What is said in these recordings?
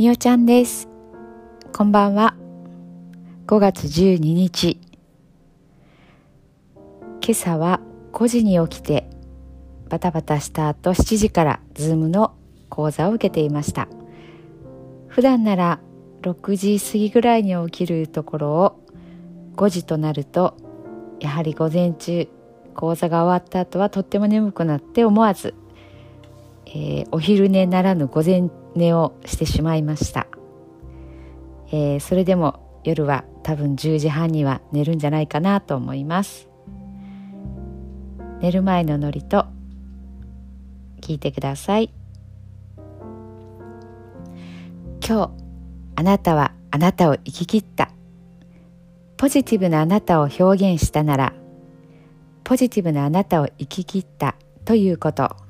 みおちゃんです。こんばんは。5月12日今朝は5時に起きてバタバタした後7時からズームの講座を受けていました。普段なら6時過ぎぐらいに起きるところを5時となるとやはり午前中講座が終わった後はとっても眠くなって思わず、えー、お昼寝ならぬ午前寝をしてしまいました、えー、それでも夜は多分10時半には寝るんじゃないかなと思います。寝る前のノリと聞いてください。今日あなたはあなたを生き切った。ポジティブなあなたを表現したならポジティブなあなたを生き切ったということ。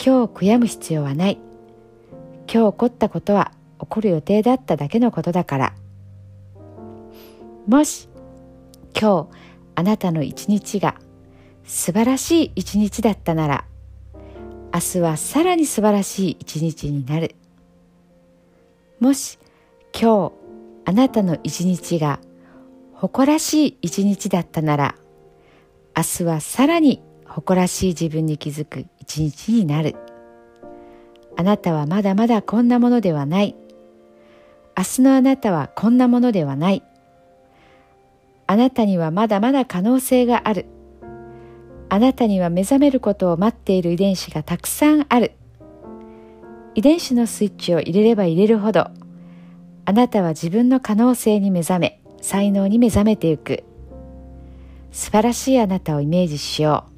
今日悔やむ必要はない。今日起こったことは起こる予定だっただけのことだから。もし今日あなたの一日が素晴らしい一日だったなら明日はさらに素晴らしい一日になる。もし今日あなたの一日が誇らしい一日だったなら明日はさらに誇らしい自分に気づく。一日になる。あなたはまだまだこんなものではない。明日のあなたはこんなものではない。あなたにはまだまだ可能性がある。あなたには目覚めることを待っている遺伝子がたくさんある。遺伝子のスイッチを入れれば入れるほどあなたは自分の可能性に目覚め才能に目覚めていく。素晴らしいあなたをイメージしよう。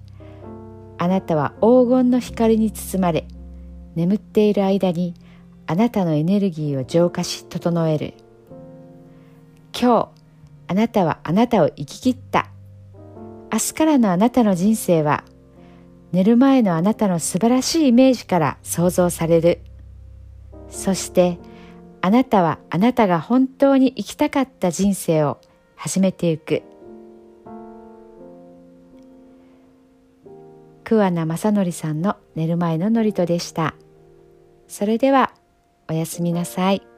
あなたは黄金の光に包まれ眠っている間にあなたのエネルギーを浄化し整える。今日あなたはあなたを生き切った。明日からのあなたの人生は寝る前のあなたの素晴らしいイメージから想像される。そしてあなたはあなたが本当に生きたかった人生を始めていく。桑名正則さんの寝る前の祝詞でした。それではおやすみなさい。